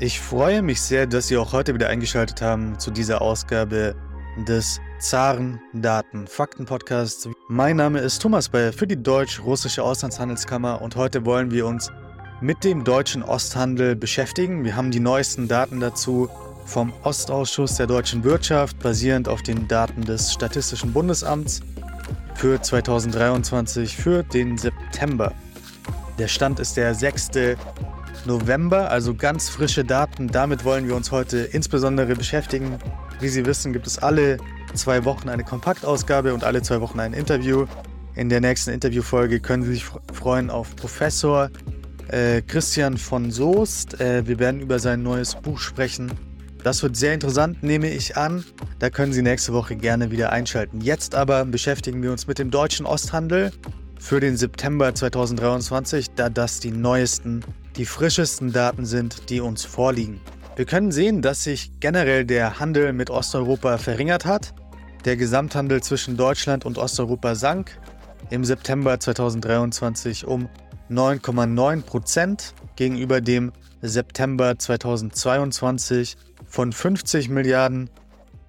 Ich freue mich sehr, dass Sie auch heute wieder eingeschaltet haben zu dieser Ausgabe des Zaren Daten Fakten Podcasts. Mein Name ist Thomas Bayer für die Deutsch-Russische Auslandshandelskammer und heute wollen wir uns mit dem deutschen Osthandel beschäftigen. Wir haben die neuesten Daten dazu vom Ostausschuss der deutschen Wirtschaft basierend auf den Daten des Statistischen Bundesamts für 2023 für den September. Der Stand ist der 6. November, also ganz frische Daten. Damit wollen wir uns heute insbesondere beschäftigen. Wie Sie wissen, gibt es alle zwei Wochen eine Kompaktausgabe und alle zwei Wochen ein Interview. In der nächsten Interviewfolge können Sie sich freuen auf Professor äh, Christian von Soest. Äh, wir werden über sein neues Buch sprechen. Das wird sehr interessant, nehme ich an. Da können Sie nächste Woche gerne wieder einschalten. Jetzt aber beschäftigen wir uns mit dem deutschen Osthandel für den September 2023, da das die neuesten, die frischesten Daten sind, die uns vorliegen. Wir können sehen, dass sich generell der Handel mit Osteuropa verringert hat. Der Gesamthandel zwischen Deutschland und Osteuropa sank im September 2023 um 9,9 Prozent gegenüber dem September 2022 von 50 Milliarden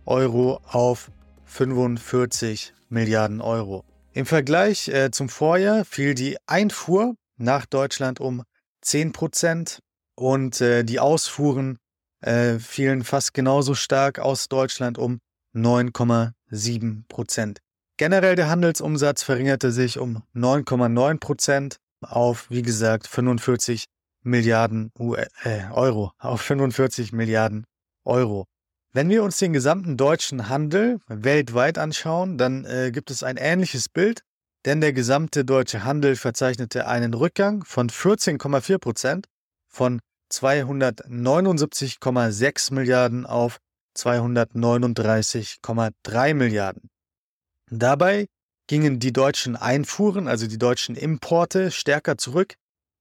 Euro auf 45 Milliarden Euro. Im Vergleich äh, zum Vorjahr fiel die Einfuhr nach Deutschland um 10 Prozent und äh, die Ausfuhren äh, fielen fast genauso stark aus Deutschland um 9,7 Prozent. Generell der Handelsumsatz verringerte sich um 9,9 Prozent auf, wie gesagt, 45 Milliarden äh, Euro. Auf 45 Milliarden Euro. Wenn wir uns den gesamten deutschen Handel weltweit anschauen, dann äh, gibt es ein ähnliches Bild, denn der gesamte deutsche Handel verzeichnete einen Rückgang von 14,4 Prozent von 279,6 Milliarden auf 239,3 Milliarden. Dabei gingen die deutschen Einfuhren, also die deutschen Importe, stärker zurück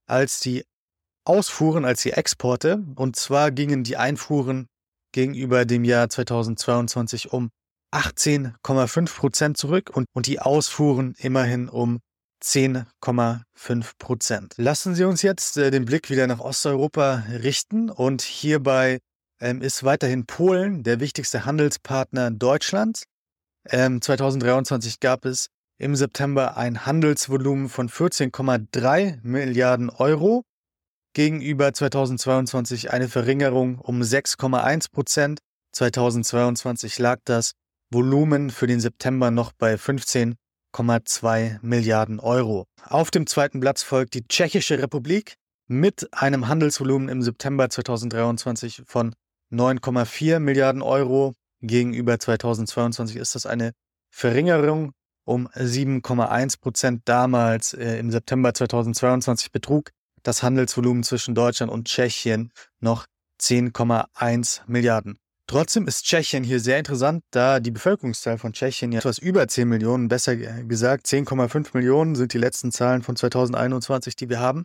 als die Ausfuhren, als die Exporte. Und zwar gingen die Einfuhren gegenüber dem Jahr 2022 um 18,5 Prozent zurück und, und die Ausfuhren immerhin um 10,5 Prozent. Lassen Sie uns jetzt äh, den Blick wieder nach Osteuropa richten und hierbei ähm, ist weiterhin Polen der wichtigste Handelspartner Deutschlands. Ähm, 2023 gab es im September ein Handelsvolumen von 14,3 Milliarden Euro gegenüber 2022 eine Verringerung um 6,1 Prozent. 2022 lag das Volumen für den September noch bei 15,2 Milliarden Euro. Auf dem zweiten Platz folgt die Tschechische Republik mit einem Handelsvolumen im September 2023 von 9,4 Milliarden Euro. Gegenüber 2022 ist das eine Verringerung um 7,1 Prozent. Damals äh, im September 2022 betrug das Handelsvolumen zwischen Deutschland und Tschechien noch 10,1 Milliarden. Trotzdem ist Tschechien hier sehr interessant, da die Bevölkerungszahl von Tschechien ja etwas über 10 Millionen, besser gesagt 10,5 Millionen sind die letzten Zahlen von 2021, die wir haben.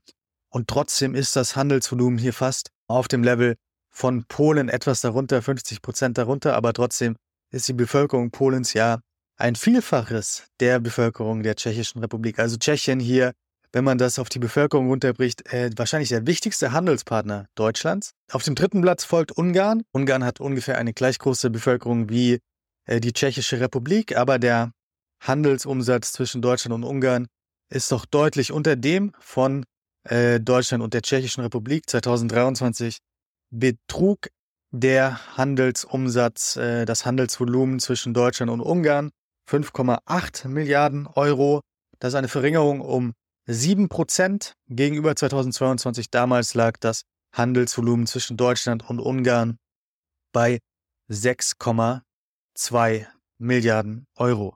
Und trotzdem ist das Handelsvolumen hier fast auf dem Level von Polen etwas darunter, 50 Prozent darunter, aber trotzdem ist die Bevölkerung Polens ja ein Vielfaches der Bevölkerung der Tschechischen Republik. Also Tschechien hier wenn man das auf die Bevölkerung runterbricht, äh, wahrscheinlich der wichtigste Handelspartner Deutschlands. Auf dem dritten Platz folgt Ungarn. Ungarn hat ungefähr eine gleich große Bevölkerung wie äh, die Tschechische Republik, aber der Handelsumsatz zwischen Deutschland und Ungarn ist doch deutlich unter dem von äh, Deutschland und der Tschechischen Republik. 2023 betrug der Handelsumsatz, äh, das Handelsvolumen zwischen Deutschland und Ungarn 5,8 Milliarden Euro. Das ist eine Verringerung um 7% gegenüber 2022. Damals lag das Handelsvolumen zwischen Deutschland und Ungarn bei 6,2 Milliarden Euro.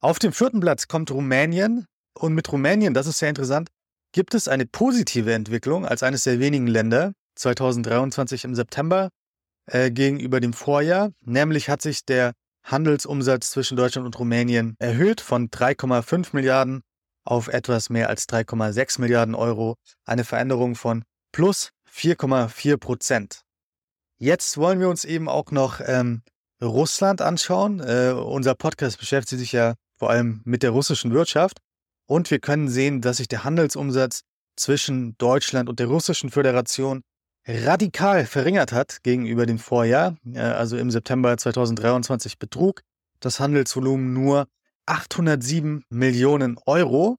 Auf dem vierten Platz kommt Rumänien und mit Rumänien, das ist sehr interessant, gibt es eine positive Entwicklung als eines der wenigen Länder 2023 im September äh, gegenüber dem Vorjahr. Nämlich hat sich der Handelsumsatz zwischen Deutschland und Rumänien erhöht von 3,5 Milliarden auf etwas mehr als 3,6 Milliarden Euro, eine Veränderung von plus 4,4 Prozent. Jetzt wollen wir uns eben auch noch ähm, Russland anschauen. Äh, unser Podcast beschäftigt sich ja vor allem mit der russischen Wirtschaft und wir können sehen, dass sich der Handelsumsatz zwischen Deutschland und der Russischen Föderation radikal verringert hat gegenüber dem Vorjahr. Also im September 2023 betrug das Handelsvolumen nur 807 Millionen Euro.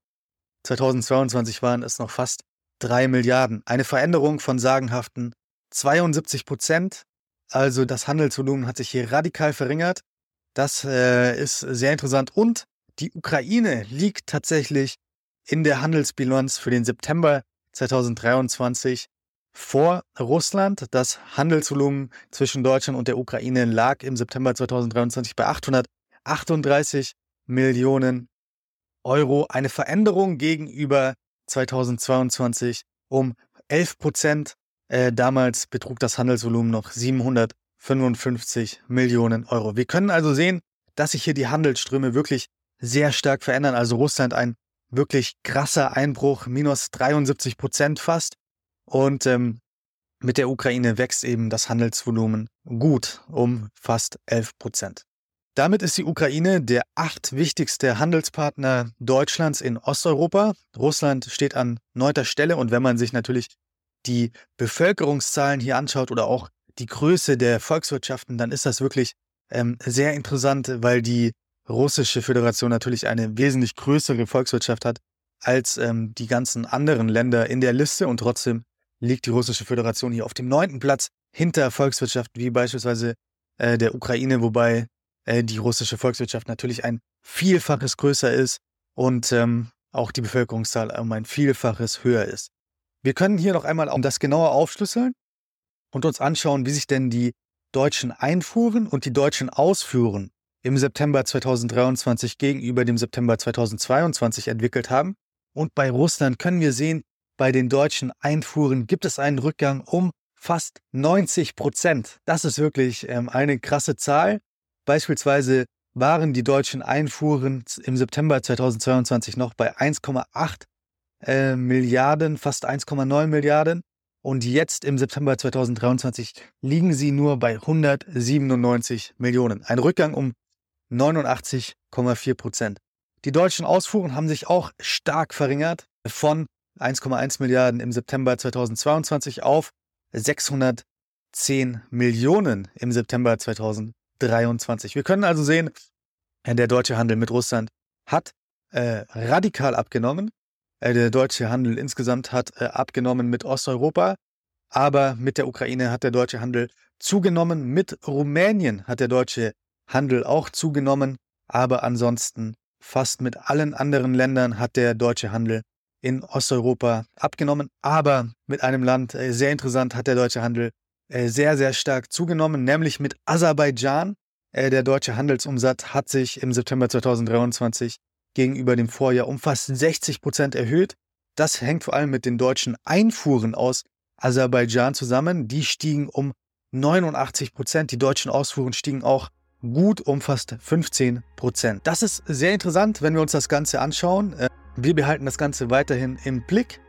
2022 waren es noch fast 3 Milliarden. Eine Veränderung von sagenhaften 72 Prozent. Also das Handelsvolumen hat sich hier radikal verringert. Das äh, ist sehr interessant. Und die Ukraine liegt tatsächlich in der Handelsbilanz für den September 2023 vor Russland. Das Handelsvolumen zwischen Deutschland und der Ukraine lag im September 2023 bei 838 Millionen Euro. Eine Veränderung gegenüber 2022 um 11 Prozent. Äh, damals betrug das Handelsvolumen noch 755 Millionen Euro. Wir können also sehen, dass sich hier die Handelsströme wirklich sehr stark verändern. Also Russland ein wirklich krasser Einbruch, minus 73 Prozent fast. Und ähm, mit der Ukraine wächst eben das Handelsvolumen gut um fast 11 Prozent. Damit ist die Ukraine der acht wichtigste Handelspartner Deutschlands in Osteuropa. Russland steht an neunter Stelle. Und wenn man sich natürlich die Bevölkerungszahlen hier anschaut oder auch die Größe der Volkswirtschaften, dann ist das wirklich ähm, sehr interessant, weil die russische Föderation natürlich eine wesentlich größere Volkswirtschaft hat als ähm, die ganzen anderen Länder in der Liste. Und trotzdem liegt die russische Föderation hier auf dem neunten Platz hinter Volkswirtschaften wie beispielsweise äh, der Ukraine, wobei äh, die russische Volkswirtschaft natürlich ein Vielfaches größer ist und ähm, auch die Bevölkerungszahl um ein Vielfaches höher ist. Wir können hier noch einmal um das genauer aufschlüsseln und uns anschauen, wie sich denn die deutschen Einfuhren und die deutschen Ausfuhren im September 2023 gegenüber dem September 2022 entwickelt haben. Und bei Russland können wir sehen, bei den deutschen Einfuhren gibt es einen Rückgang um fast 90 Prozent. Das ist wirklich ähm, eine krasse Zahl. Beispielsweise waren die deutschen Einfuhren im September 2022 noch bei 1,8 äh, Milliarden, fast 1,9 Milliarden. Und jetzt im September 2023 liegen sie nur bei 197 Millionen. Ein Rückgang um 89,4 Prozent. Die deutschen Ausfuhren haben sich auch stark verringert von 1,1 Milliarden im September 2022 auf 610 Millionen im September 2023. Wir können also sehen, der deutsche Handel mit Russland hat äh, radikal abgenommen. Äh, der deutsche Handel insgesamt hat äh, abgenommen mit Osteuropa, aber mit der Ukraine hat der deutsche Handel zugenommen. Mit Rumänien hat der deutsche Handel auch zugenommen, aber ansonsten fast mit allen anderen Ländern hat der deutsche Handel in Osteuropa abgenommen. Aber mit einem Land, äh, sehr interessant, hat der deutsche Handel äh, sehr, sehr stark zugenommen, nämlich mit Aserbaidschan. Äh, der deutsche Handelsumsatz hat sich im September 2023 gegenüber dem Vorjahr um fast 60 Prozent erhöht. Das hängt vor allem mit den deutschen Einfuhren aus Aserbaidschan zusammen. Die stiegen um 89 Prozent. Die deutschen Ausfuhren stiegen auch gut um fast 15 Prozent. Das ist sehr interessant, wenn wir uns das Ganze anschauen. Äh, wir behalten das Ganze weiterhin im Blick.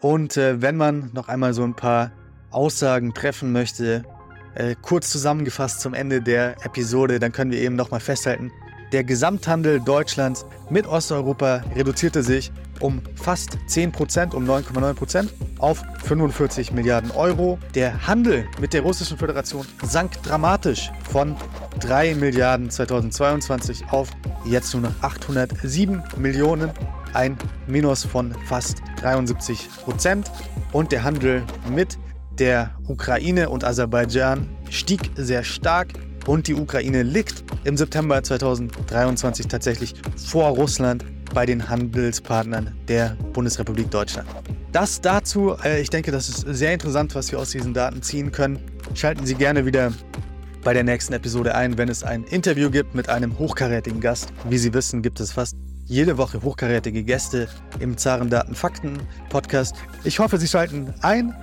Und äh, wenn man noch einmal so ein paar Aussagen treffen möchte, äh, kurz zusammengefasst zum Ende der Episode, dann können wir eben nochmal festhalten, der Gesamthandel Deutschlands mit Osteuropa reduzierte sich um fast 10%, um 9,9% auf 45 Milliarden Euro. Der Handel mit der Russischen Föderation sank dramatisch von 3 Milliarden 2022 auf jetzt nur noch 807 Millionen, ein Minus von fast 73 Prozent. Und der Handel mit der Ukraine und Aserbaidschan stieg sehr stark und die Ukraine liegt im September 2023 tatsächlich vor Russland bei den Handelspartnern der Bundesrepublik Deutschland. Das dazu, äh, ich denke, das ist sehr interessant, was wir aus diesen Daten ziehen können. Schalten Sie gerne wieder bei der nächsten Episode ein, wenn es ein Interview gibt mit einem hochkarätigen Gast. Wie Sie wissen, gibt es fast jede Woche hochkarätige Gäste im Zaren Daten Fakten Podcast. Ich hoffe, Sie schalten ein